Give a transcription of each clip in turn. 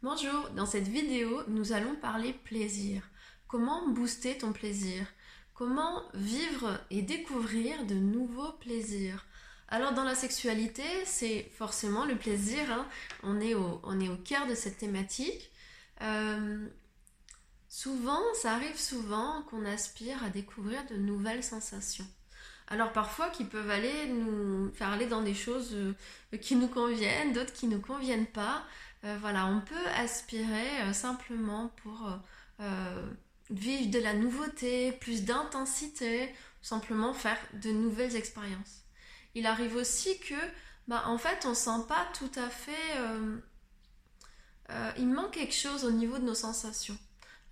Bonjour, dans cette vidéo, nous allons parler plaisir. Comment booster ton plaisir? Comment vivre et découvrir de nouveaux plaisirs? Alors dans la sexualité, c'est forcément le plaisir, hein. on, est au, cœur de cette thématique. Euh, souvent, ça arrive souvent qu'on aspire à découvrir de nouvelles sensations. Alors parfois qui peuvent aller nous faire aller dans des choses euh, qui nous conviennent, d'autres qui ne conviennent pas. Euh, voilà, on peut aspirer euh, simplement pour vivre de la nouveauté, plus d'intensité, simplement faire de nouvelles expériences. Il arrive aussi que, bah, en fait, on sent pas tout à fait. il manque quelque chose au niveau de nos sensations.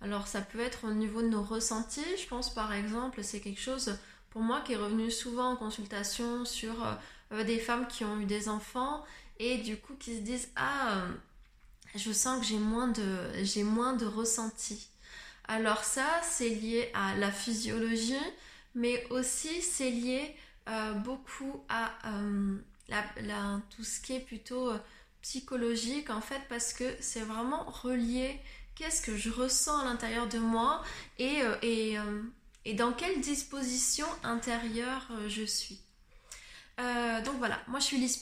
Alors ça peut être au niveau de nos ressentis. Je pense par exemple, c'est quelque chose pour moi qui est revenu souvent en consultation sur euh, des femmes qui ont eu des enfants et du coup qui se disent ah euh, je sens que j'ai moins de j'ai moins de ressenti. Alors ça c'est lié à la physiologie mais aussi c'est lié euh, beaucoup à la, tout ce qui est plutôt psychologique en fait parce que c'est vraiment relié qu'est-ce que je ressens à l'intérieur de moi et, dans quelle disposition intérieure euh, je suis. Euh, donc voilà, moi je suis Lise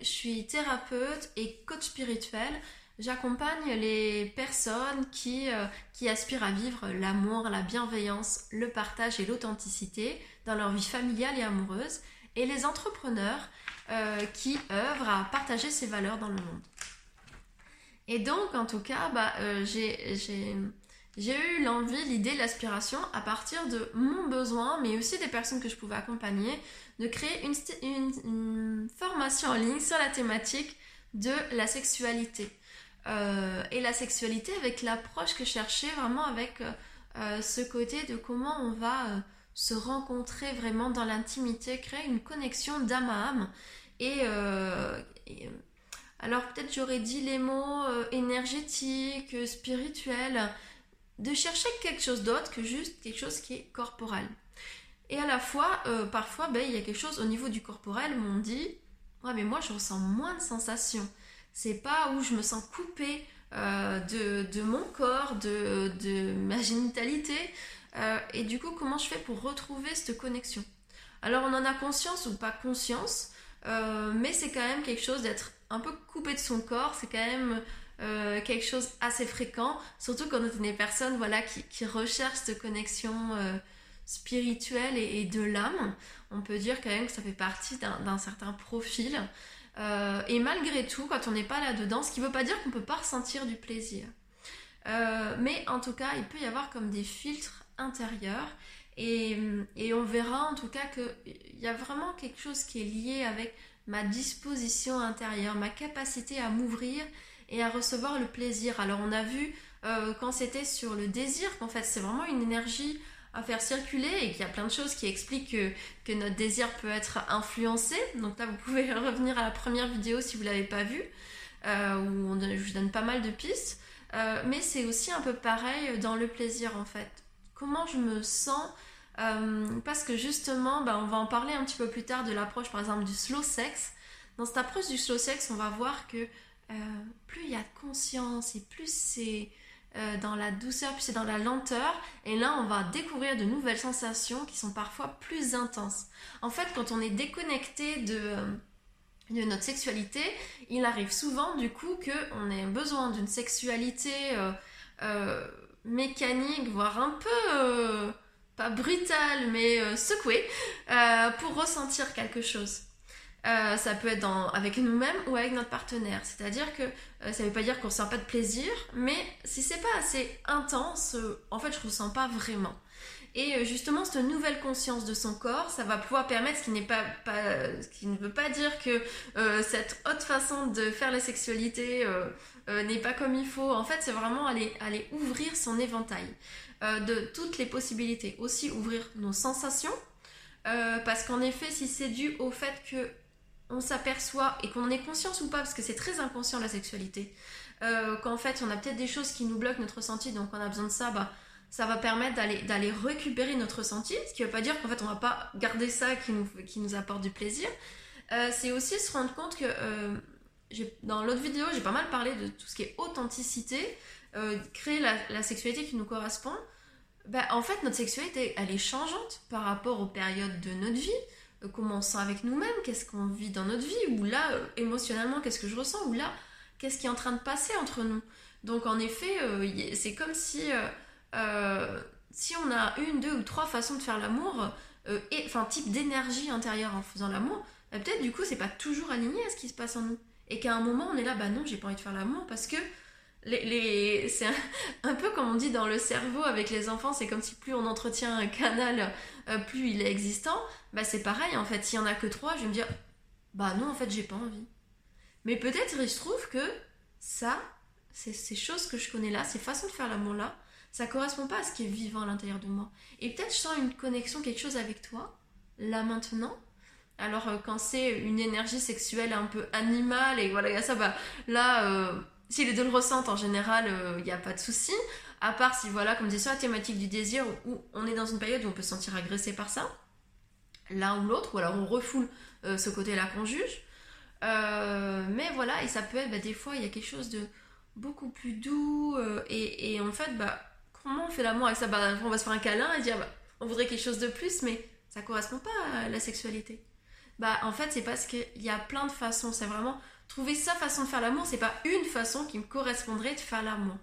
je suis thérapeute et coach spirituel. J'accompagne les personnes qui, euh, qui aspirent à vivre l'amour, la bienveillance, le partage et l'authenticité dans leur vie familiale et amoureuse, et les entrepreneurs qui œuvrent à partager ces valeurs dans le monde. Et donc, en tout cas, bah, j'ai j'ai eu l'envie, l'idée, l'aspiration à partir de mon besoin, mais aussi des personnes que je pouvais accompagner, de créer une, formation en ligne sur la thématique de la sexualité. Euh, et la sexualité avec l'approche que je vraiment avec euh, euh, ce côté de comment on va se rencontrer vraiment dans l'intimité, créer une connexion d'âme à âme. Et, alors peut-être j'aurais dit les mots énergétiques, spirituels, de chercher quelque chose d'autre que juste quelque chose qui est corporel. Et à la fois, parfois, ben, il y a quelque chose au niveau du corporel où on dit Ouais, mais moi je ressens moins de sensations. C'est pas où je me sens coupée euh, de, mon corps, de, ma génitalité. Euh, et du coup, comment je fais pour retrouver cette connexion? Alors, on en a conscience ou pas conscience, mais c'est quand même quelque chose d'être un peu coupé de son corps. C'est quand même euh, quelque chose assez fréquent, surtout quand on est des personnes voilà, qui, qui recherchent cette connexion euh, spirituelle et, de l'âme. On peut dire quand même que ça fait partie d'un certain profil. Euh, et malgré tout, quand on n'est pas là-dedans, ce qui ne veut pas dire qu'on ne peut pas ressentir du plaisir. mais en tout cas, il peut y avoir comme des filtres intérieurs. Et, et on verra en tout cas qu'il y a vraiment quelque chose qui est lié avec ma disposition intérieure, ma capacité à m'ouvrir et à recevoir le plaisir. Alors on a vu euh, quand c'était sur le désir qu'en fait c'est vraiment une énergie à faire circuler et qu'il y a plein de choses qui expliquent que, notre désir peut être influencé. Donc là vous pouvez revenir à la première vidéo si vous ne l'avez pas vue, euh, où je vous donne pas mal de pistes. Euh, mais c'est aussi un peu pareil dans le plaisir en fait. Comment je me sens parce que justement, ben, on va en parler un petit peu plus tard de l'approche par exemple du slow sex. Dans cette approche du slow sex, on va voir que euh, plus il y a de conscience et plus c'est euh, dans la douceur, plus c'est dans la lenteur. Et là, on va découvrir de nouvelles sensations qui sont parfois plus intenses. En fait, quand on est déconnecté de, de notre sexualité, il arrive souvent du coup qu'on ait besoin d'une sexualité euh, mécanique, voire un peu, pas brutale, mais secouée, pour ressentir quelque chose. Euh, ça peut être avec nous-mêmes ou avec notre partenaire. C'est-à-dire que euh, ça ne veut pas dire qu'on ne sent pas de plaisir, mais si c'est pas assez intense, euh, en fait, je ne ressens pas vraiment. Et justement, cette nouvelle conscience de son corps, ça va pouvoir permettre, ce qui, pas, ce qui ne veut pas dire que cette haute façon de faire la sexualité n'est pas comme il faut. En fait, c'est vraiment aller ouvrir son éventail de toutes les possibilités. Aussi ouvrir nos sensations, parce qu'en effet, si c'est dû au fait que on s'aperçoit et qu'on en est conscience ou pas, parce que c'est très inconscient la sexualité, euh, qu'en fait on a peut-être des choses qui nous bloquent notre ressenti, donc on a besoin de ça, bah, ça va permettre d'aller, récupérer notre ressenti, ce qui ne veut pas dire qu'en fait on va pas garder ça qui nous, qui nous apporte du plaisir. Euh, c'est aussi se rendre compte que euh, dans l'autre vidéo, j'ai pas mal parlé de tout ce qui est authenticité, créer la, sexualité qui nous correspond. Bah, en fait, notre sexualité, elle est changeante par rapport aux périodes de notre vie. Euh, comment on sent avec nous-mêmes, qu'est-ce qu'on vit dans notre vie, ou là, euh, émotionnellement, qu'est-ce que je ressens, ou là, qu'est-ce qui est en train de passer entre nous. Donc, en effet, c'est comme si, si on a une, deux ou trois façons de faire l'amour, et, enfin, type d'énergie intérieure en faisant l'amour, bah, peut-être du coup, c'est pas toujours aligné à ce qui se passe en nous. Et qu'à un moment, on est là, bah non, j'ai pas envie de faire l'amour parce que les, c'est un, peu comme on dit dans le cerveau avec les enfants, c'est comme si plus on entretient un canal, euh, plus il est existant. Bah c'est pareil en fait, s'il y en a que trois, je vais me dire, bah non en fait j'ai pas envie. Mais peut-être il se trouve que ça, ces choses que je connais là, ces façons de faire l'amour là, ça correspond pas à ce qui est vivant à l'intérieur de moi. Et peut-être je sens une connexion, quelque chose avec toi, là maintenant, alors euh, quand c'est une énergie sexuelle un peu animale et voilà, ça, bah là, euh, si les deux le ressentent en général, il euh, n'y a pas de souci. À part si, voilà, comme sur la thématique du désir, où on est dans une période où on peut se sentir agressé par ça, l'un ou l'autre, ou alors on refoule ce côté-là qu'on juge. mais voilà, et ça peut être, bah, des fois, il y a quelque chose de beaucoup plus doux, et, en fait, bah, comment on fait l'amour avec ça? Bah, On va se faire un câlin et dire, bah, on voudrait quelque chose de plus, mais ça correspond pas à la sexualité. Bah en fait c'est parce qu'il y a plein de façons. C'est vraiment trouver sa façon de faire l'amour. C'est pas une façon qui me correspondrait de faire l'amour.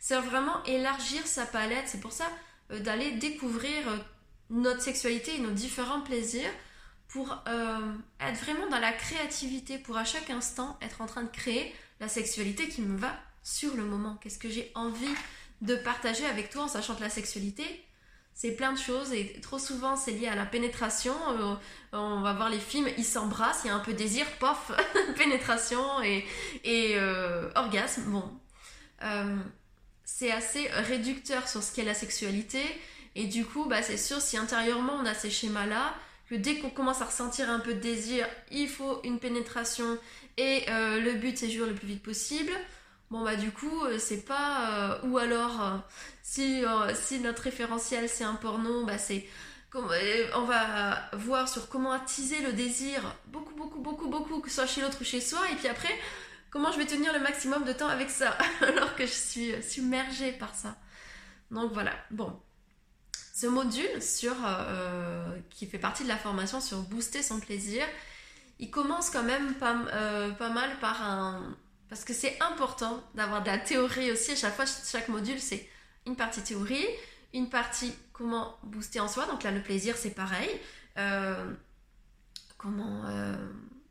C'est vraiment élargir sa palette. C'est pour ça euh, d'aller découvrir euh, notre sexualité et nos différents plaisirs pour euh, être vraiment dans la créativité, pour à chaque instant être en train de créer la sexualité qui me va sur le moment. Qu'est-ce que j'ai envie de partager avec toi en sachant que la sexualité, c'est plein de choses et trop souvent c'est lié à la pénétration. Euh, on va voir les films, ils s'embrassent, il y a un peu désir, pof, pénétration et, euh, orgasme. Bon, euh, c'est assez réducteur sur ce qu'est la sexualité et du coup, bah, c'est sûr si intérieurement on a ces schémas-là, que dès qu'on commence à ressentir un peu de désir, il faut une pénétration et le but c'est jouer le plus vite possible. Bon bah du coup euh, c'est pas euh, ou alors euh, si notre référentiel c'est un porno bah c'est on va voir sur comment attiser le désir beaucoup beaucoup beaucoup beaucoup que ce soit chez l'autre ou chez soi et puis après comment je vais tenir le maximum de temps avec ça alors que je suis submergée par ça. Donc voilà. Bon. Ce module sur qui fait partie de la formation sur booster son plaisir il commence quand même pas mal par un, parce que c'est important d'avoir de la théorie aussi. À chaque fois, chaque module, c'est une partie théorie, une partie comment booster en soi. Donc là, le plaisir, c'est pareil. Euh, comment euh,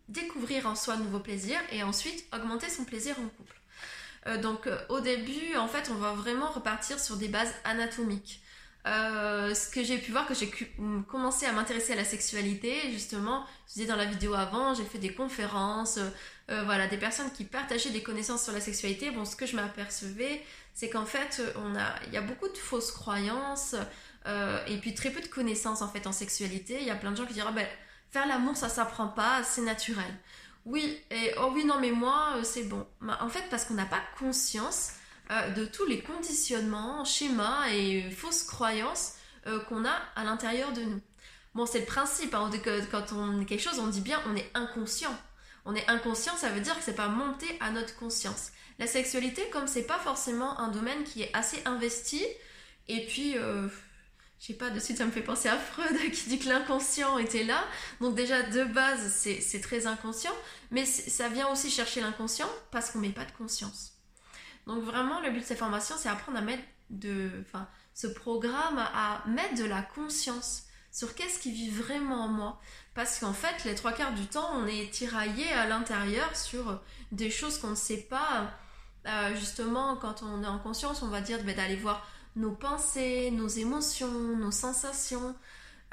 découvrir en soi de nouveaux plaisirs et ensuite augmenter son plaisir en couple. Euh, donc au début, en fait, on va vraiment repartir sur des bases anatomiques. ce que j'ai pu voir, que j'ai commencé à m'intéresser à la sexualité, justement, je disais dans la vidéo avant, j'ai fait des conférences, euh, voilà, des personnes qui partageaient des connaissances sur la sexualité. Bon, ce que je m'apercevais, c'est qu'en fait, on a, il y a beaucoup de fausses croyances euh, et puis très peu de connaissances en fait en sexualité. Il y a plein de gens qui diront, ben, faire l'amour, ça s'apprend pas, c'est naturel. Oui, et oh oui, non, mais moi, euh, c'est bon. Ben, en fait, parce qu'on n'a pas conscience de tous les conditionnements, schémas et fausses croyances qu'on a à l'intérieur de nous. Bon, c'est le principe, hein, quand on est quelque chose, on dit bien on est inconscient on est inconscient, ça veut dire que c'est pas monté à notre conscience. La sexualité, comme c'est pas forcément un domaine qui est assez investi, et puis, euh, je sais pas, de suite ça me fait penser à Freud qui dit que l'inconscient était là. Donc déjà de base c'est très inconscient, mais ça vient aussi chercher l'inconscient parce qu'on met pas de conscience. Donc vraiment le but de ces formations c'est apprendre à mettre de, enfin, ce programme à mettre de la conscience sur qu'est-ce qui vit vraiment en moi. Parce qu'en fait, les trois quarts du temps, on est tiraillé à l'intérieur sur des choses qu'on ne sait pas. Euh, justement, quand on est en conscience, on va dire bah, d'aller voir nos pensées, nos émotions, nos sensations.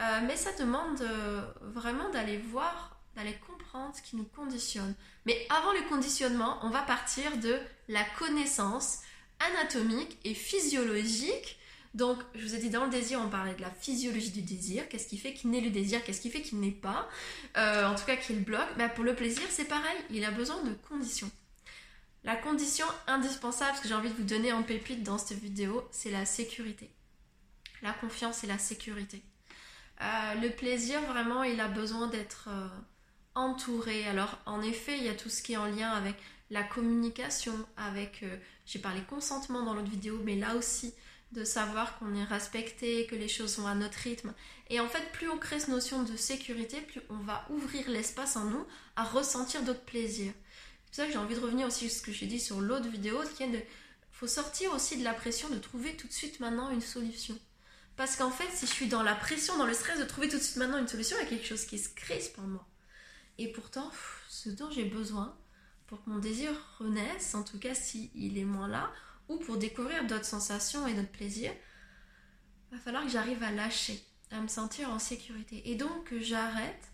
Euh, mais ça demande euh, vraiment d'aller voir, d'aller comprendre ce qui nous conditionne. Mais avant le conditionnement, on va partir de la connaissance anatomique et physiologique donc, je vous ai dit, dans le désir, on parlait de la physiologie du désir. Qu'est-ce qui fait qu'il naît le désir? Qu'est-ce qui fait qu'il n'est pas? Euh, En tout cas, qu'il bloque. Mais pour le plaisir, c'est pareil. Il a besoin de conditions. La condition indispensable, ce que j'ai envie de vous donner en pépite dans cette vidéo, c'est la sécurité. La confiance et la sécurité. Euh, le plaisir, vraiment, il a besoin d'être euh, entouré. Alors en effet, il y a tout ce qui est en lien avec la communication, avec, j'ai parlé consentement dans l'autre vidéo, mais là aussi, de savoir qu'on est respecté, que les choses sont à notre rythme. Et en fait, plus on crée cette notion de sécurité, plus on va ouvrir l'espace en nous à ressentir d'autres plaisirs. C'est ça que j'ai envie de revenir aussi sur ce que j'ai dit sur l'autre vidéo, qui est de... faut sortir aussi de la pression de trouver tout de suite maintenant une solution. Parce qu'en fait, si je suis dans la pression, dans le stress de trouver tout de suite maintenant une solution, il y a quelque chose qui se crispe en moi. Et pourtant, ce dont j'ai besoin pour que mon désir renaisse, en tout cas s'il il est moins là, ou pour découvrir d'autres sensations et d'autres plaisirs, va falloir que j'arrive à lâcher, à me sentir en sécurité. Et donc que j'arrête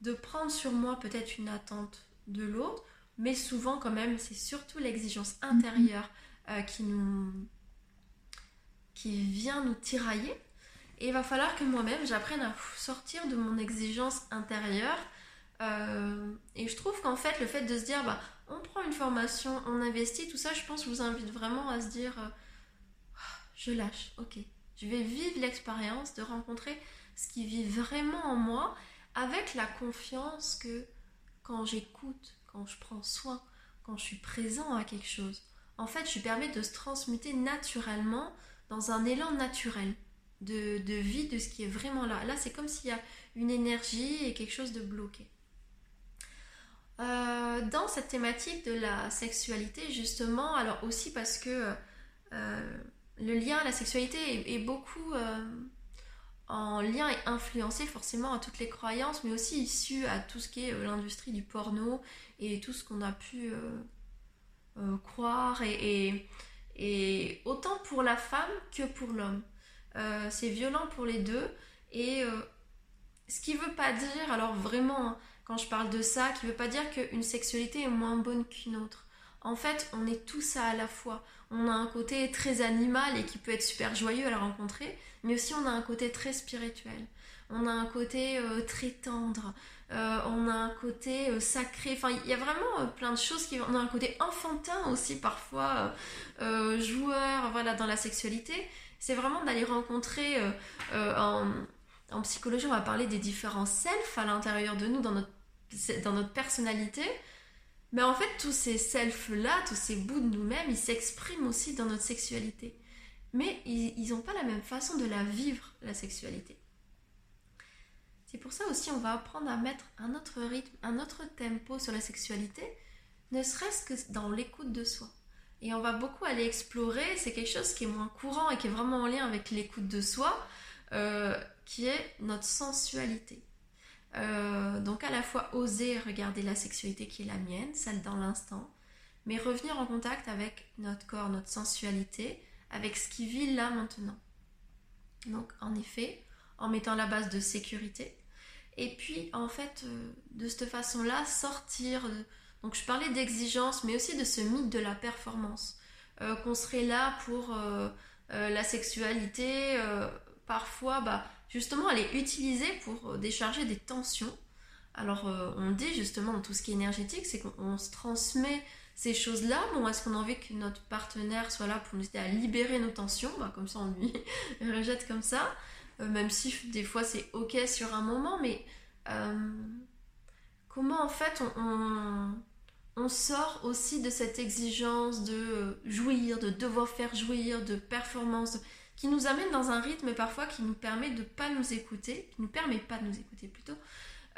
de prendre sur moi peut-être une attente de l'autre, mais souvent quand même c'est surtout l'exigence intérieure euh, qui nous qui vient nous tirailler. Et il va falloir que moi-même j'apprenne à sortir de mon exigence intérieure. Euh, et je trouve qu'en fait le fait de se dire bah on prend une formation, on investit, tout ça, je pense, je vous invite vraiment à se dire, euh, je lâche, ok, je vais vivre l'expérience de rencontrer ce qui vit vraiment en moi, avec la confiance que quand j'écoute, quand je prends soin, quand je suis présent à quelque chose, en fait, je permets de se transmuter naturellement dans un élan naturel de vie de ce qui est vraiment là. Là, c'est comme s'il y a une énergie et quelque chose de bloqué. Euh, dans cette thématique de la sexualité, justement, alors aussi parce que euh, le lien à la sexualité est, beaucoup euh, en lien et influencé forcément à toutes les croyances, mais aussi issu à tout ce qui est l'industrie du porno et tout ce qu'on a pu croire, et, autant pour la femme que pour l'homme. C'est violent pour les deux, et ce qui veut pas dire, alors vraiment, hein, quand je parle de ça, qui veut pas dire qu'une sexualité est moins bonne qu'une autre. En fait, on est tout ça à la fois. On a un côté très animal et qui peut être super joyeux à la rencontrer, mais aussi on a un côté très spirituel. On a un côté euh, très tendre. Euh, on a un côté euh, sacré. Enfin, il y a vraiment plein de choses qui. On a un côté enfantin aussi parfois, joueur, voilà, dans la sexualité. C'est vraiment d'aller rencontrer en, en psychologie, on va parler des différents selfs à l'intérieur de nous, dans notre dans notre personnalité. Mais en fait, tous ces selfs-là, tous ces bouts de nous-mêmes, ils s'expriment aussi dans notre sexualité. Mais ils n'ont pas la même façon de la vivre, la sexualité. C'est pour ça aussi on va apprendre à mettre un autre rythme, un autre tempo sur la sexualité, ne serait-ce que dans l'écoute de soi. Et on va beaucoup aller explorer, c'est quelque chose qui est moins courant et qui est vraiment en lien avec l'écoute de soi, euh, qui est notre sensualité. Euh, donc à la fois oser regarder la sexualité qui est la mienne, celle dans l'instant, mais revenir en contact avec notre corps, notre sensualité, avec ce qui vit là maintenant. Donc en effet, en mettant la base de sécurité. Et puis en fait, euh, de cette façon-là, sortir... Donc je parlais d'exigence, mais aussi de ce mythe de la performance. Euh, qu'on serait là pour la sexualité, parfois, bah, justement, elle est utilisée pour euh, décharger des tensions. Alors, euh, on dit justement dans tout ce qui est énergétique, c'est qu'on se transmet ces choses-là. Bon, est-ce qu'on a envie que notre partenaire soit là pour nous aider à libérer nos tensions? Bah, Comme ça, on lui rejette comme ça. Euh, même si des fois c'est ok sur un moment, mais comment en fait on, on, sort aussi de cette exigence de jouir, de devoir faire jouir, de performance qui nous amène dans un rythme parfois qui nous permet de pas nous écouter, qui nous permet pas de nous écouter plutôt,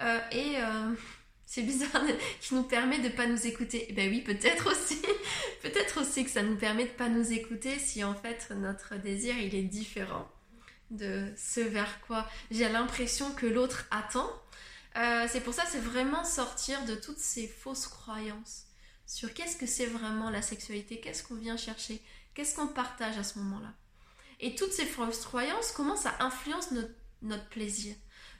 euh, et euh, c'est bizarre, qui nous permet de pas nous écouter. Eh ben oui, peut-être aussi, peut-être aussi que ça nous permet de pas nous écouter si en fait notre désir il est différent de ce vers quoi j'ai l'impression que l'autre attend. Euh, c'est pour ça, c'est vraiment sortir de toutes ces fausses croyances sur qu'est-ce que c'est vraiment la sexualité, qu'est-ce qu'on vient chercher, qu'est-ce qu'on partage à ce moment-là. Et toutes ces fausses croyances, comment ça influence notre, plaisir?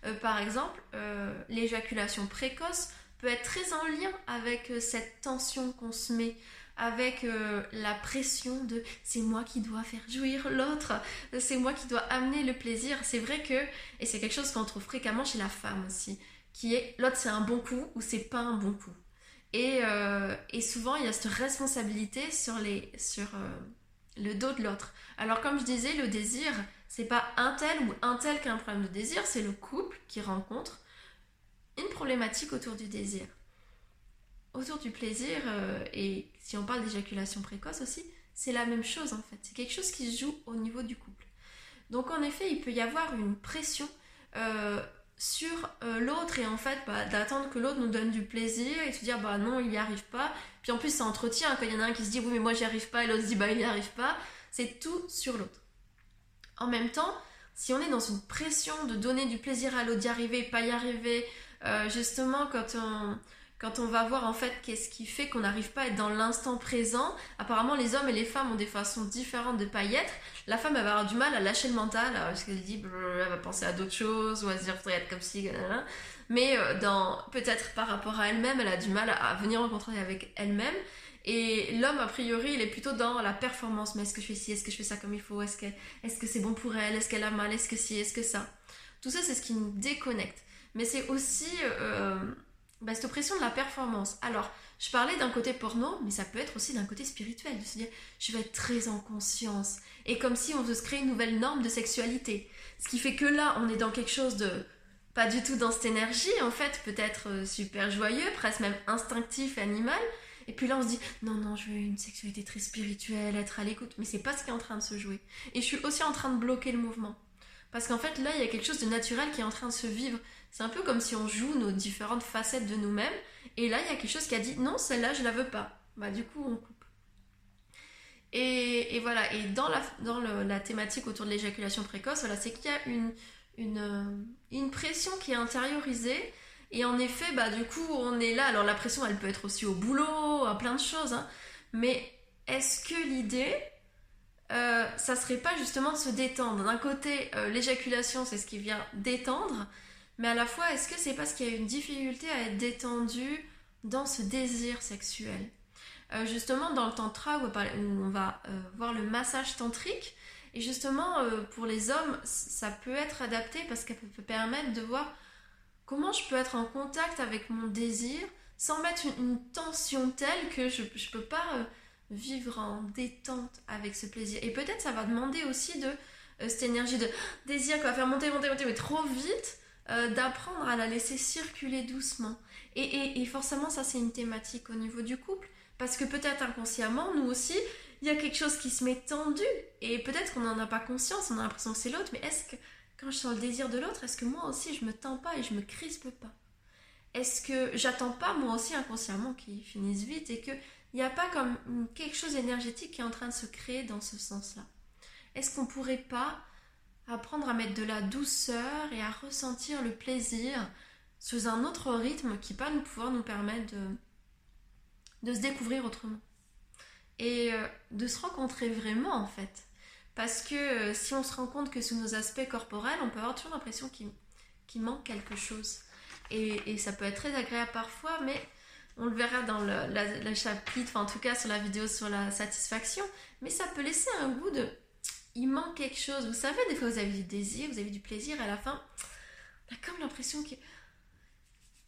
Euh, Par exemple, euh, l'éjaculation précoce peut être très en lien avec euh, cette tension qu'on se met, avec la pression de c'est moi qui dois faire jouir l'autre, c'est moi qui dois amener le plaisir. C'est vrai que, et c'est quelque chose qu'on trouve fréquemment chez la femme aussi, qui est l'autre c'est un bon coup ou c'est pas un bon coup. Et, et, souvent il y a cette responsabilité sur les, sur, le dos de l'autre. Alors comme je disais, le désir, c'est pas un tel ou un tel qui a un problème de désir, c'est le couple qui rencontre une problématique autour du désir. Autour du plaisir, euh, et si on parle d'éjaculation précoce aussi, c'est la même chose en fait. C'est quelque chose qui se joue au niveau du couple. Donc en effet, il peut y avoir une pression euh, sur euh, l'autre et en fait bah, d'attendre que l'autre nous donne du plaisir et se dire bah non il n'y arrive pas. Puis en plus ça entretient quand il y en a un qui se dit oui mais moi j'y arrive pas et l'autre se dit bah il n'y arrive pas. C'est tout sur l'autre. En même temps, si on est dans une pression de donner du plaisir à l'autre, d'y arriver, pas y arriver, euh, justement quand on, quand on va voir en fait qu'est-ce qui fait qu'on n'arrive pas à être dans l'instant présent, apparemment les hommes et les femmes ont des façons différentes de pas y être. La femme elle va avoir du mal à lâcher le mental parce qu'elle dit elle va penser à d'autres choses ou à se dire faudrait être comme ci, mais euh, dans peut-être par rapport à elle-même, elle a du mal à venir rencontrer avec elle-même. Et l'homme, a priori, il est plutôt dans la performance. Mais est-ce que je fais ci? Est-ce que je fais ça comme il faut? Est-ce que c'est bon pour elle? Est-ce qu'elle a mal? Est-ce que ci? Est-ce que ça? Tout ça, c'est ce qui nous déconnecte. Mais c'est aussi euh, bah, cette oppression de la performance. Alors, je parlais d'un côté porno, mais ça peut être aussi d'un côté spirituel, de se dire je vais être très en conscience. Et comme si on se créer une nouvelle norme de sexualité. Ce qui fait que là, on est dans quelque chose de pas du tout dans cette énergie, en fait, peut-être euh, super joyeux, presque même instinctif, animal. Et puis là, on se dit non, non, je veux une sexualité très spirituelle, être à l'écoute. Mais c'est pas ce qui est en train de se jouer. Et je suis aussi en train de bloquer le mouvement. Parce qu'en fait, là, il y a quelque chose de naturel qui est en train de se vivre. C'est un peu comme si on joue nos différentes facettes de nous-mêmes. Et là, il y a quelque chose qui a dit non, celle-là, je la veux pas. Bah, du coup, on coupe. Et, voilà. Et dans, la, dans la thématique autour de l'éjaculation précoce, voilà, c'est qu'il y a une, une, euh, une pression qui est intériorisée. Et en effet, bah, du coup, on est là. Alors, la pression, elle peut être aussi au boulot, à plein de choses. Hein. Mais est-ce que l'idée, euh, ça serait pas justement se détendre? D'un côté, euh, l'éjaculation, c'est ce qui vient détendre, mais à la fois, est-ce que c'est parce qu'il y a une difficulté à être détendu dans ce désir sexuel? Justement, dans le tantra, où on va voir le massage tantrique, et justement, pour les hommes, ça peut être adapté parce qu'elle peut permettre de voir comment je peux être en contact avec mon désir sans mettre une, tension telle que je ne peux pas vivre en détente avec ce plaisir. Et peut-être ça va demander aussi de euh, cette énergie de désir qui va faire monter, monter, monter, mais trop vite, euh, d'apprendre à la laisser circuler doucement. Et, et, forcément, ça c'est une thématique au niveau du couple, parce que peut-être inconsciemment, nous aussi, il y a quelque chose qui se met tendu, et peut-être qu'on n'en a pas conscience, on a l'impression que c'est l'autre, mais est-ce que quand je sens le désir de l'autre, est-ce que moi aussi je me tends pas et je me crispe pas? Est-ce que j'attends pas moi aussi inconsciemment qu'il finisse vite et que il n'y a pas comme quelque chose d'énergétique qui est en train de se créer dans ce sens-là? Est-ce qu'on pourrait pas apprendre à mettre de la douceur et à ressentir le plaisir sous un autre rythme qui va nous pouvoir nous permettre de se découvrir autrement? Et euh, de se rencontrer vraiment en fait. Parce que euh, si on se rend compte que sous nos aspects corporels, on peut avoir toujours l'impression qu'il manque quelque chose. Et, ça peut être très agréable parfois, mais on le verra dans le, chapitre, enfin en tout cas sur la vidéo sur la satisfaction, mais ça peut laisser un goût de il manque quelque chose. Vous savez, des fois vous avez du désir, vous avez du plaisir, et à la fin, on a comme l'impression qu'il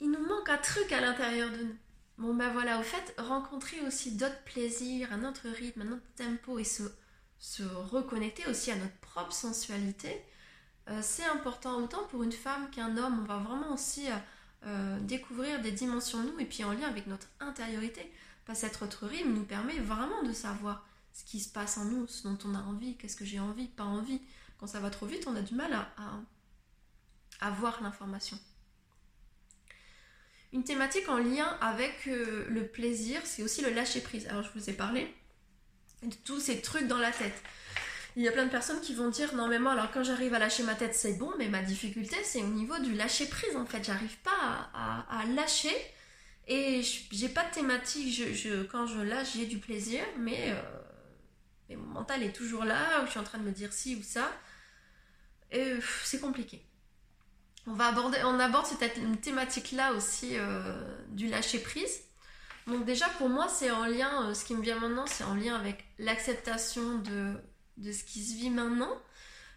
nous manque un truc à l'intérieur de nous. Bon ben voilà, au fait, rencontrer aussi d'autres plaisirs, un autre rythme, un autre tempo et se, reconnecter aussi à notre propre sensualité, euh, c'est important autant pour une femme qu'un homme. On va vraiment aussi euh, euh, découvrir des dimensions de nous et puis en lien avec notre intériorité. Parce que cette autre rythme nous permet vraiment de savoir ce qui se passe en nous, ce dont on a envie, qu'est-ce que j'ai envie, pas envie. Quand ça va trop vite, on a du mal à, à, voir l'information. Une thématique en lien avec euh, le plaisir, c'est aussi le lâcher prise. Alors je vous ai parlé de tous ces trucs dans la tête. Il y a plein de personnes qui vont dire non mais moi alors quand j'arrive à lâcher ma tête c'est bon mais ma difficulté c'est au niveau du lâcher prise en fait. J'arrive pas à, lâcher et j'ai pas de thématique. Quand je lâche j'ai du plaisir mais, euh, mais, mon mental est toujours là où je suis en train de me dire ci ou ça. Et c'est compliqué on va aborder on aborde cette thématique là aussi euh, du lâcher prise donc déjà pour moi c'est en lien euh, ce qui me vient maintenant c'est en lien avec l'acceptation de de ce qui se vit maintenant.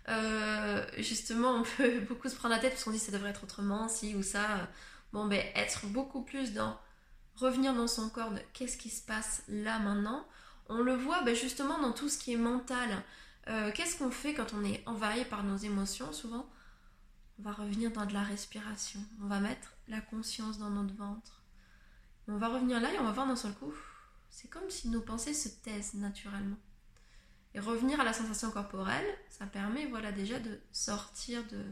Euh, justement, on peut beaucoup se prendre la tête parce qu'on dit ça devrait être autrement, si ou ça. Bon, ben, être beaucoup plus dans revenir dans son corps de qu'est-ce qui se passe là maintenant. On le voit ben, justement dans tout ce qui est mental. Qu'est-ce qu'on fait quand on est envahi par nos émotions Souvent, on va revenir dans de la respiration. On va mettre la conscience dans notre ventre. On va revenir là et on va voir d'un seul coup, c'est comme si nos pensées se taisent naturellement. Et revenir à la sensation corporelle, ça permet voilà déjà de sortir de,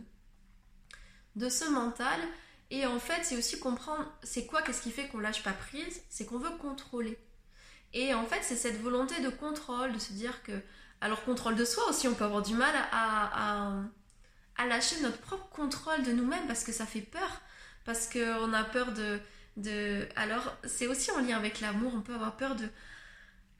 de ce mental. Et en fait, c'est aussi comprendre c'est quoi, qu'est-ce qui fait qu'on lâche pas prise, c'est qu'on veut contrôler. Et en fait, c'est cette volonté de contrôle, de se dire que, alors contrôle de soi aussi, on peut avoir du mal à, à, lâcher notre propre contrôle de nous-mêmes parce que ça fait peur, parce qu'on a peur de, de... Alors, c'est aussi en lien avec l'amour, on peut avoir peur de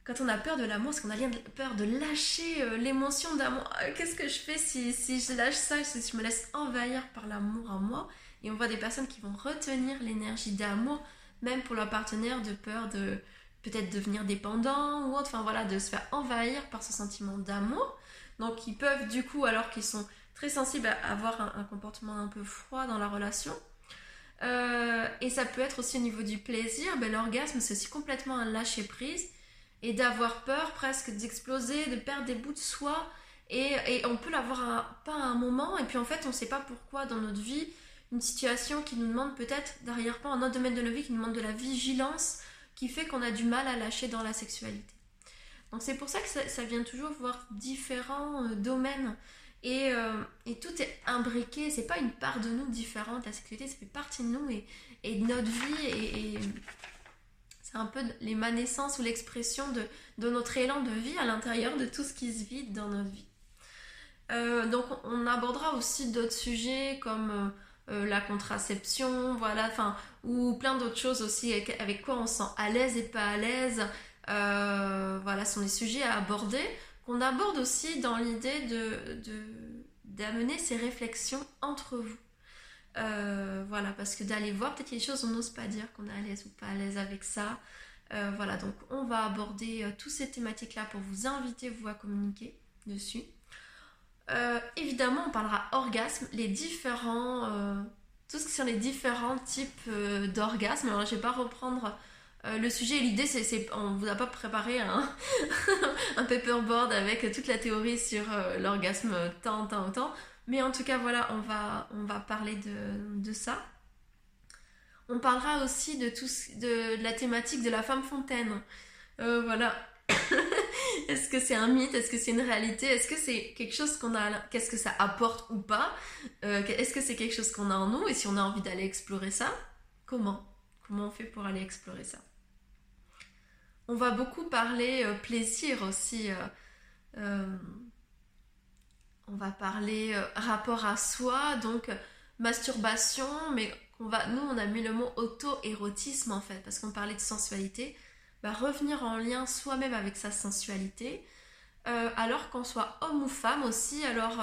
quand on a peur de l'amour, c'est qu'on a peur de lâcher euh, l'émotion d'amour? Euh, qu'est-ce que je fais si, si, je lâche ça, si je me laisse envahir par l'amour en moi? Et on voit des personnes qui vont retenir l'énergie d'amour, même pour leur partenaire, de peur de peut-être devenir dépendant ou autre, enfin voilà, de se faire envahir par ce sentiment d'amour. Donc ils peuvent du coup, alors qu'ils sont très sensibles à avoir un, comportement un peu froid dans la relation. Euh, et ça peut être aussi au niveau du plaisir, ben, l'orgasme c'est aussi complètement un lâcher prise et d'avoir peur presque d'exploser, de perdre des bouts de soi. Et, on peut l'avoir pas à un moment, et puis en fait, on ne sait pas pourquoi dans notre vie, une situation qui nous demande peut-être d'arrière-plan, un autre domaine de notre vie qui nous demande de la vigilance, qui fait qu'on a du mal à lâcher dans la sexualité. Donc c'est pour ça que ça, vient toujours voir différents euh, domaines. Et, euh, et, tout est imbriqué, c'est pas une part de nous différente, la sexualité ça fait partie de nous et, de notre vie et, un peu l'émanescence ou l'expression de, de, notre élan de vie à l'intérieur de tout ce qui se vit dans notre vie. Euh, donc on abordera aussi d'autres sujets comme euh, euh, la contraception, voilà, enfin, ou plein d'autres choses aussi avec, quoi on se sent à l'aise et pas à l'aise. voilà, ce sont des sujets à aborder, qu'on aborde aussi dans l'idée de, d'amener ces réflexions entre vous. Euh, voilà, parce que d'aller voir, peut-être qu'il choses on n'ose pas dire qu'on est à l'aise ou pas à l'aise avec ça. Euh, voilà, donc on va aborder euh, toutes ces thématiques-là pour vous inviter, vous, à communiquer dessus. évidemment, on parlera orgasme, les différents, tout ce qui sont les différents types d'orgasme. Alors, je vais pas reprendre le sujet. L'idée, c'est, on vous a pas préparé un, paperboard avec toute la théorie sur l'orgasme tant, tant, tant. Mais en tout cas, voilà, on va, on va parler de, ça. On parlera aussi de, tout, de, la thématique de la femme fontaine. Euh, voilà. Est-ce que c'est un mythe? Est-ce que c'est une réalité? Est-ce que c'est quelque chose qu'on a Qu'est-ce que ça apporte ou pas? Euh, Est-ce que c'est quelque chose qu'on a en nous? Et si on a envie d'aller explorer ça, comment? Comment on fait pour aller explorer ça? On va beaucoup parler euh, plaisir aussi on va parler euh, rapport à soi, donc euh, masturbation, mais on va, nous on a mis le mot auto-érotisme en fait, parce qu'on parlait de sensualité, bah, revenir en lien soi-même avec sa sensualité, euh, alors qu'on soit homme ou femme aussi, alors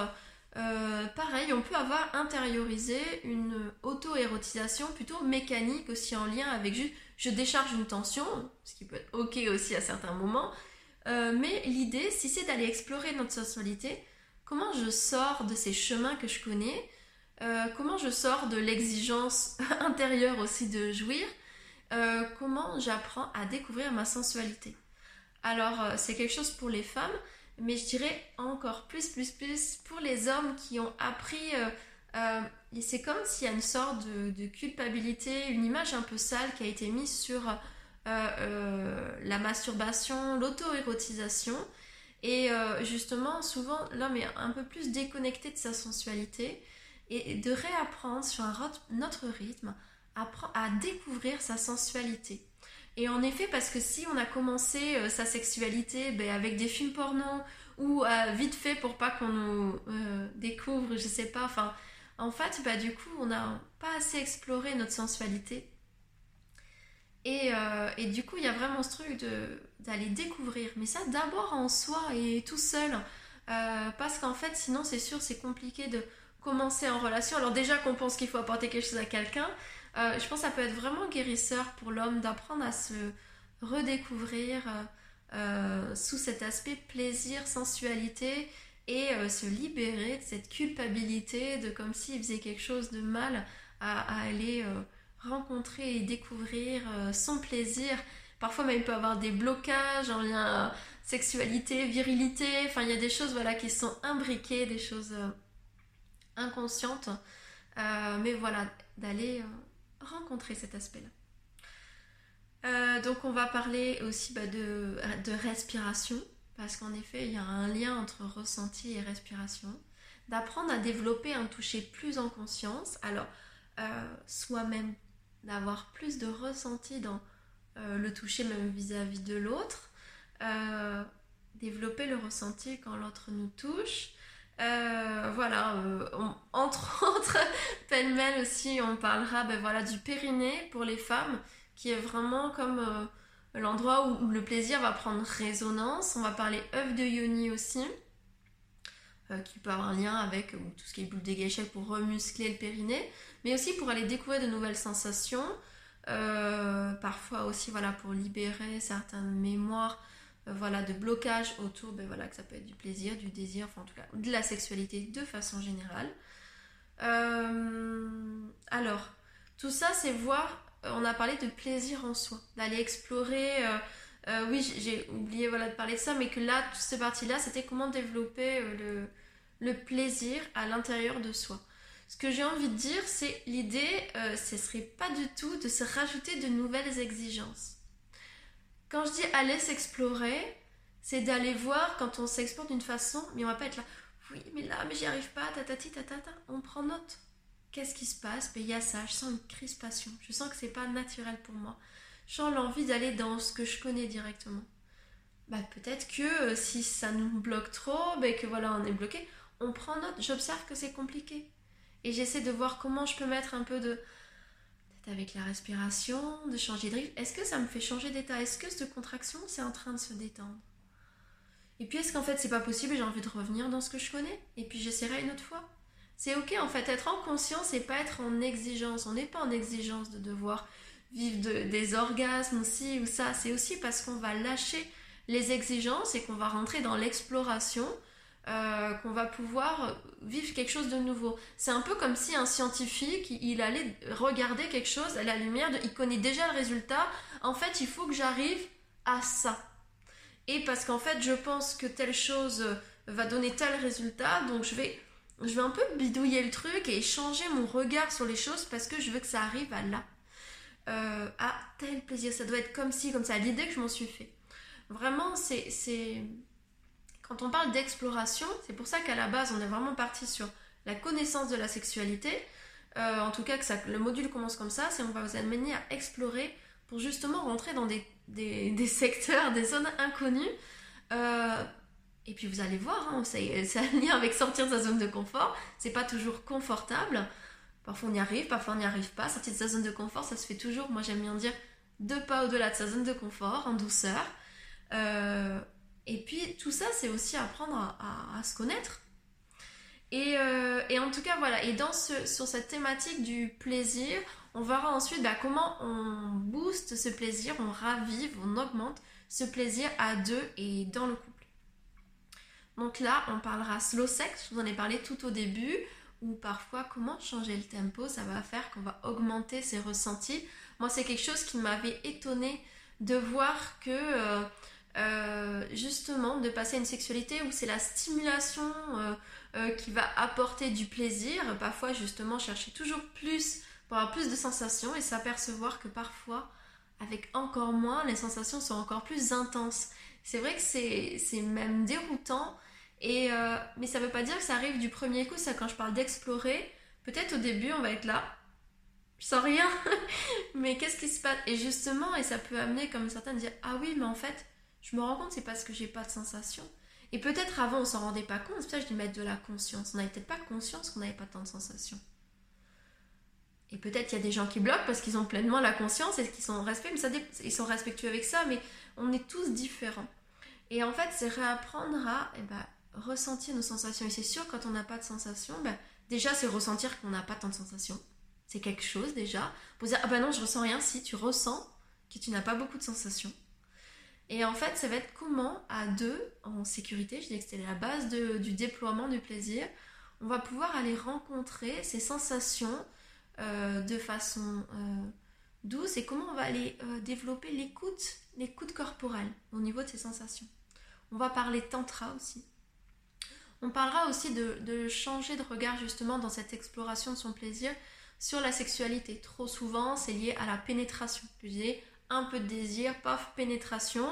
pareil, on peut avoir intériorisé une auto-érotisation plutôt mécanique aussi en lien avec juste je décharge une tension, ce qui peut être ok aussi à certains moments, mais l'idée, si c'est d'aller explorer notre sensualité, comment je sors de ces chemins que je connais, euh, comment je sors de l'exigence intérieure aussi de jouir, euh, comment j'apprends à découvrir ma sensualité. Alors euh, c'est quelque chose pour les femmes, mais je dirais encore plus, plus, plus pour les hommes qui ont appris... c'est comme s'il y a une sorte de, culpabilité, une image un peu sale qui a été mise sur la masturbation, l'auto-érotisation. Et euh, justement, souvent, l'homme est un peu plus déconnecté de sa sensualité et de réapprendre sur un autre rythme à découvrir sa sensualité. Et en effet, parce que si on a commencé euh, sa sexualité ben, avec des films porno ou euh, vite fait pour pas qu'on nous découvre, je sais pas, enfin, en fait, bah, du coup, on n'a pas assez exploré notre sensualité. Et, et, du coup, il y a vraiment ce truc d'aller découvrir. Mais ça d'abord en soi et tout seul. Euh, parce qu'en fait, sinon, c'est sûr, c'est compliqué de commencer en relation. Alors déjà qu'on pense qu'il faut apporter quelque chose à quelqu'un, euh, je pense que ça peut être vraiment guérisseur pour l'homme d'apprendre à se redécouvrir euh, sous cet aspect plaisir, sensualité et se libérer de cette culpabilité de comme s'il faisait quelque chose de mal à, aller rencontrer et découvrir son plaisir Parfois même il peut avoir des blocages en lien sexualité, virilité. Enfin, il y a des choses voilà, qui sont imbriquées, des choses euh, inconscientes. Euh, mais voilà, d'aller euh, rencontrer cet aspect-là. Euh, donc on va parler aussi bah, de, de, respiration, parce qu'en effet, il y a un lien entre ressenti et respiration. D'apprendre à développer un toucher plus en conscience. Alors, euh, soi-même, d'avoir plus de ressenti dans euh, le toucher même vis-à-vis de l'autre. développer le ressenti quand l'autre nous touche. voilà, entre autres, pêle-mêle aussi, on parlera ben, du périnée pour les femmes qui est vraiment comme euh, l'endroit où, le plaisir va prendre résonance. On va parler œuf de yoni aussi, euh, qui peut avoir un lien avec euh, tout ce qui est boule de pour remuscler le périnée, mais aussi pour aller découvrir de nouvelles sensations. parfois aussi voilà pour libérer certaines mémoires voilà de blocage autour ben voilà que ça peut être du plaisir du désir en tout cas de la sexualité de façon générale alors tout ça c'est voir euh, on a parlé de plaisir en soi, d'aller explorer. Euh, euh, oui, j'ai oublié de parler de ça, mais que là, toute cette partie-là, c'était comment développer le, plaisir à l'intérieur de soi. Ce que j'ai envie de dire, c'est l'idée, ce serait pas du tout de se rajouter de nouvelles exigences. Quand je dis aller s'explorer, c'est d'aller voir quand on s'explore d'une façon, mais on va pas être là, oui, mais là, mais j'y arrive pas, tatati, tatata. On prend note. Qu'est-ce qui se passe? Ben, Il y a ça, je sens une crispation. Je sens que c'est pas naturel pour moi. Je sens l'envie d'aller dans ce que je connais directement. Bah, peut-être que euh, si ça nous bloque trop, ben, que voilà, on est bloqué, on prend note. J'observe que c'est compliqué. Et j'essaie de voir comment je peux mettre un peu de. Peut-être avec la respiration, de changer de rythme. Est-ce que ça me fait changer d'état? Est-ce que cette contraction, c'est en train de se détendre? Et puis est-ce qu'en fait, c'est pas possible j'ai envie de revenir dans ce que je connais? Et puis j'essaierai une autre fois c'est ok en fait, être en conscience et pas être en exigence. On n'est pas en exigence de devoir vivre des orgasmes aussi ou ça. C'est aussi parce qu'on va lâcher les exigences et qu'on va rentrer dans l'exploration. Euh, qu'on va pouvoir vivre quelque chose de nouveau. C'est un peu comme si un scientifique, il allait regarder quelque chose à la lumière, il connaît déjà le résultat, en fait il faut que j'arrive à ça. Et parce qu'en fait je pense que telle chose va donner tel résultat, donc je vais je vais un peu bidouiller le truc et changer mon regard sur les choses parce que je veux que ça arrive à là. À tel plaisir, ça doit être comme ci, comme ça, l'idée que je m'en suis fait. Vraiment, c'est. Quand on parle d'exploration, c'est pour ça qu'à la base, on est vraiment parti sur la connaissance de la sexualité. Euh, en tout cas, que ça, le module commence comme ça, c'est on va vous amener à explorer pour justement rentrer dans des, des, secteurs, des zones inconnues. Euh, et puis vous allez voir, hein, c'est un lien avec sortir de sa zone de confort. C'est pas toujours confortable. Parfois on y arrive, parfois on n'y arrive pas. Sortir de sa zone de confort, ça se fait toujours. Moi j'aime bien dire deux pas au-delà de sa zone de confort, en douceur. Euh, et puis tout ça, c'est aussi apprendre à, se connaître. Euh, et, en tout cas, voilà. Et dans sur cette thématique du plaisir, on verra ensuite bah, comment on booste ce plaisir, on ravive, on augmente ce plaisir à deux et dans le couple. Donc là, on parlera slow sex, je vous en ai parlé tout au début, ou parfois comment changer le tempo, ça va faire qu'on va augmenter ses ressentis. Moi, c'est quelque chose qui m'avait étonné de voir que euh, euh, justement de passer à une sexualité où c'est la stimulation euh, qui va apporter du plaisir, parfois justement chercher toujours plus pour avoir plus de sensations et s'apercevoir que parfois avec encore moins, les sensations sont encore plus intenses. C'est vrai que c'est même déroutant, et, euh, mais ça veut pas dire que ça arrive du premier coup. Ça, quand je parle d'explorer, peut-être au début on va être là, je sens rien, mais qu'est-ce qui se passe? Et justement, et ça peut amener comme certains dire Ah oui, mais en fait, je me rends compte, c'est parce que j'ai pas de sensation. Et peut-être avant on s'en rendait pas compte, c'est pour ça que je dis mettre de la conscience. On n'avait peut-être pas conscience qu'on n'avait pas tant de sensations. Et peut-être il y a des gens qui bloquent parce qu'ils ont pleinement la conscience et qu'ils sont respect, mais ils sont respectueux avec ça, mais on est tous différents. Et en fait, c'est réapprendre à eh ben, ressentir nos sensations. Et c'est sûr, quand on n'a pas de sensations, ben, déjà, c'est ressentir qu'on n'a pas tant de sensations. C'est quelque chose déjà. Pour dire, ah ben non, je ressens rien. Si tu ressens que tu n'as pas beaucoup de sensations. Et en fait, ça va être comment, à deux, en sécurité, je dis que c'était la base du déploiement du plaisir, on va pouvoir aller rencontrer ces sensations euh, de façon euh, douce et comment on va aller euh, développer l'écoute, l'écoute corporelle au niveau de ces sensations. On va parler tantra aussi. On parlera aussi de, changer de regard justement dans cette exploration de son plaisir sur la sexualité. Trop souvent, c'est lié à la pénétration. Disais, un peu de désir, paf, pénétration.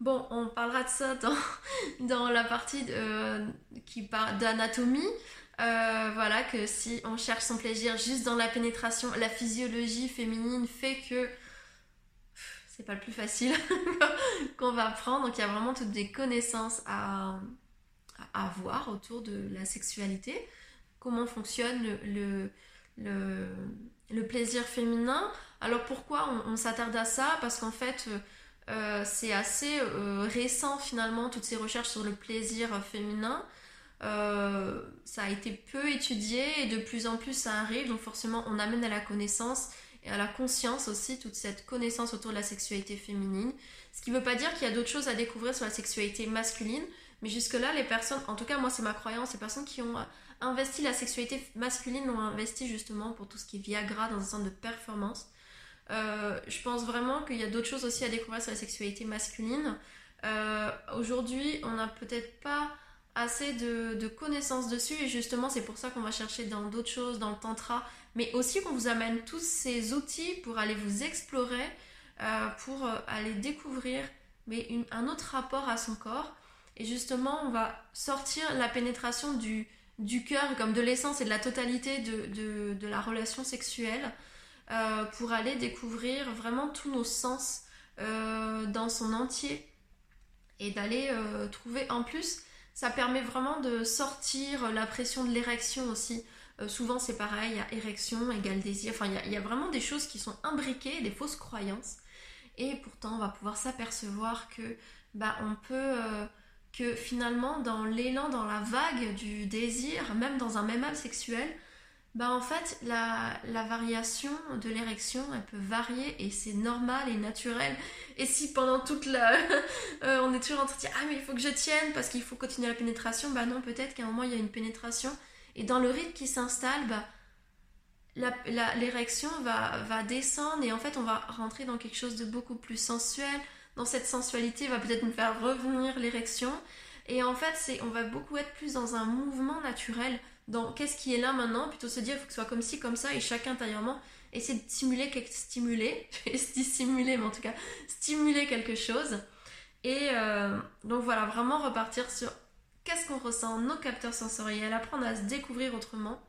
Bon, on parlera de ça dans, dans la partie qui parle d'anatomie. Euh, voilà, que si on cherche son plaisir juste dans la pénétration, la physiologie féminine fait que c'est pas le plus facile qu'on va apprendre. Donc il y a vraiment toutes des connaissances à, avoir autour de la sexualité, comment fonctionne le, plaisir féminin. Alors pourquoi on, s'attarde à ça? Parce qu'en fait, euh, c'est assez euh, récent finalement toutes ces recherches sur le plaisir féminin. Euh, ça a été peu étudié et de plus en plus ça arrive, donc forcément on amène à la connaissance et à la conscience aussi toute cette connaissance autour de la sexualité féminine. Ce qui ne veut pas dire qu'il y a d'autres choses à découvrir sur la sexualité masculine, mais jusque-là, les personnes, en tout cas moi c'est ma croyance, les personnes qui ont investi la sexualité masculine l'ont investi justement pour tout ce qui est Viagra dans un sens de performance. Euh, je pense vraiment qu'il y a d'autres choses aussi à découvrir sur la sexualité masculine. Euh, aujourd'hui, on n'a peut-être pas assez de, connaissances dessus et justement c'est pour ça qu'on va chercher dans d'autres choses, dans le tantra, mais aussi qu'on vous amène tous ces outils pour aller vous explorer, euh, pour euh, aller découvrir mais un autre rapport à son corps. Et justement on va sortir la pénétration du, cœur comme de l'essence et de la totalité de, de, la relation sexuelle euh, pour aller découvrir vraiment tous nos sens dans son entier et d'aller trouver en plus ça permet vraiment de sortir la pression de l'érection aussi. Euh, souvent c'est pareil, il y a érection égale désir. Enfin, il y, a, vraiment des choses qui sont imbriquées, des fausses croyances. Et pourtant, on va pouvoir s'apercevoir que bah, on peut. Euh, que finalement, dans l'élan, dans la vague du désir, même dans un même acte sexuel, bah en fait, la, variation de l'érection, elle peut varier et c'est normal et naturel. Et si pendant toute la... Euh, on est toujours en train de dire, ah mais il faut que je tienne parce qu'il faut continuer la pénétration, bah non, peut-être qu'à un moment il y a une pénétration. Et dans le rythme qui s'installe, bah, l'érection va, va descendre et en fait on va rentrer dans quelque chose de beaucoup plus sensuel. Dans cette sensualité va peut-être nous faire revenir l'érection. Et en fait, on va beaucoup être plus dans un mouvement naturel dans qu'est-ce qui est là maintenant, plutôt se dire qu'il faut que ce soit comme ci, comme ça, et chacun intérieurement essaie de stimuler, stimuler, stimuler, mais en tout cas, stimuler quelque chose. Et euh, donc voilà, vraiment repartir sur qu'est-ce qu'on ressent, nos capteurs sensoriels, apprendre à se découvrir autrement.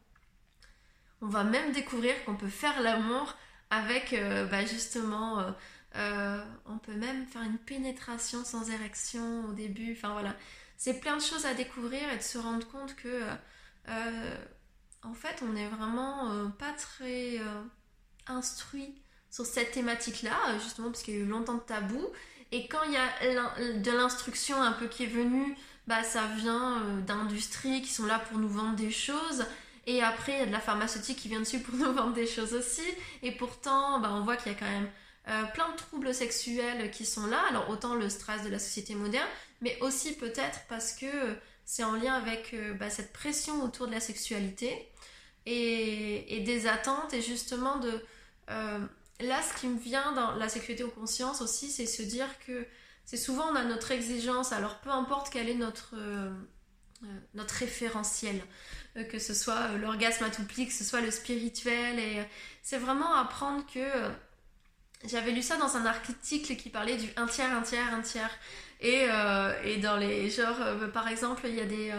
On va même découvrir qu'on peut faire l'amour avec euh, bah, justement, euh, on peut même faire une pénétration sans érection au début. Enfin voilà, c'est plein de choses à découvrir et de se rendre compte que en fait, on n'est vraiment euh, pas très euh, instruit sur cette thématique-là, justement parce qu'il y a eu longtemps de tabou. Et quand il y a de l'instruction un peu qui est venue, bah, ça vient d'industries qui sont là pour nous vendre des choses. Et après, il y a de la pharmaceutique qui vient dessus pour nous vendre des choses aussi. Et pourtant, bah, on voit qu'il y a quand même plein de troubles sexuels qui sont là. Alors autant le stress de la société moderne, mais aussi peut-être parce que c'est en lien avec euh, bah, cette pression autour de la sexualité et, des attentes et justement de... Euh, là, ce qui me vient dans la sexualité aux consciences aussi, c'est se dire que c'est souvent on a notre exigence, alors peu importe quel est notre, euh, notre référentiel, que ce soit l'orgasme à tout prix, que ce soit le spirituel, et c'est vraiment apprendre que j'avais lu ça dans un article qui parlait du un tiers, un tiers, un tiers. Et, euh, et dans les genres, euh, par exemple, il y a des.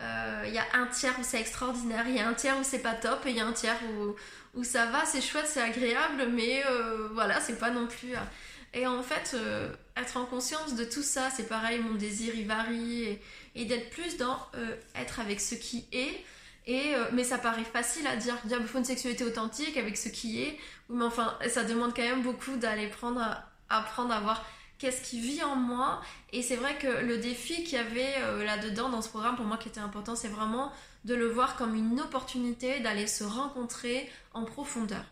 Euh, il y a un tiers où c'est extraordinaire, il y a un tiers où c'est pas top, et il y a un tiers où, où ça va, c'est chouette, c'est agréable, mais voilà, c'est pas non plus. Et en fait, être en conscience de tout ça, c'est pareil, mon désir il varie, et d'être plus dans être avec ce qui est. Et, mais ça paraît facile à dire, il faut une sexualité authentique avec ce qui est. Mais enfin, ça demande quand même beaucoup d'aller prendre, apprendre à voir qu'est-ce qui vit en moi. Et c'est vrai que le défi qu'il y avait euh, là-dedans dans ce programme, pour moi qui était important, c'est vraiment de le voir comme une opportunité d'aller se rencontrer en profondeur.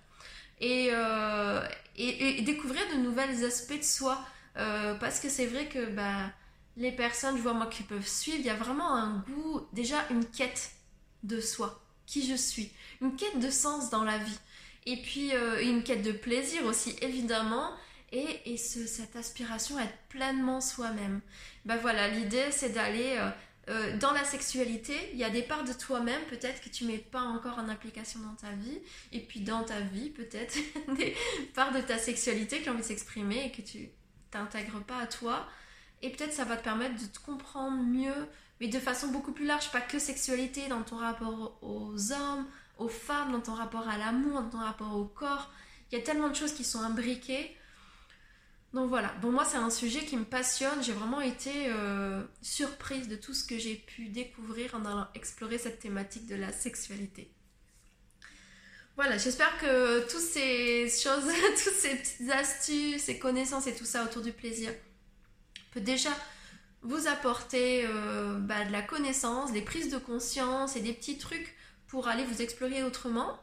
Et, euh, découvrir de nouveaux aspects de soi. Euh, parce que c'est vrai que bah, les personnes, je vois moi, qui peuvent suivre, il y a vraiment un goût, déjà une quête de soi, qui je suis, une quête de sens dans la vie. Et puis une quête de plaisir aussi, évidemment et, et cette aspiration à être pleinement soi-même. Ben voilà, l'idée c'est d'aller euh, euh, dans la sexualité, il y a des parts de toi-même peut-être que tu mets pas encore en application dans ta vie, et puis dans ta vie peut-être des parts de ta sexualité qui ont envie de s'exprimer et que tu t'intègres pas à toi. Et peut-être ça va te permettre de te comprendre mieux, mais de façon beaucoup plus large, pas que sexualité, dans ton rapport aux hommes, aux femmes, dans ton rapport à l'amour, dans ton rapport au corps. Il y a tellement de choses qui sont imbriquées donc voilà, bon moi c'est un sujet qui me passionne, j'ai vraiment été euh, surprise de tout ce que j'ai pu découvrir en allant explorer cette thématique de la sexualité. Voilà, j'espère que toutes ces choses, toutes ces petites astuces, ces connaissances et tout ça autour du plaisir peut déjà vous apporter euh, bah, de la connaissance, des prises de conscience et des petits trucs pour aller vous explorer autrement.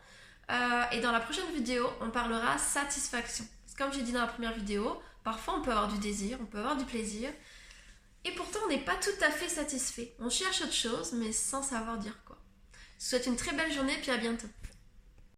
Euh, et dans la prochaine vidéo, on parlera satisfaction. Comme j'ai dit dans la première vidéo, Parfois, on peut avoir du désir, on peut avoir du plaisir, et pourtant, on n'est pas tout à fait satisfait. On cherche autre chose, mais sans savoir dire quoi. Je vous souhaite une très belle journée, puis à bientôt.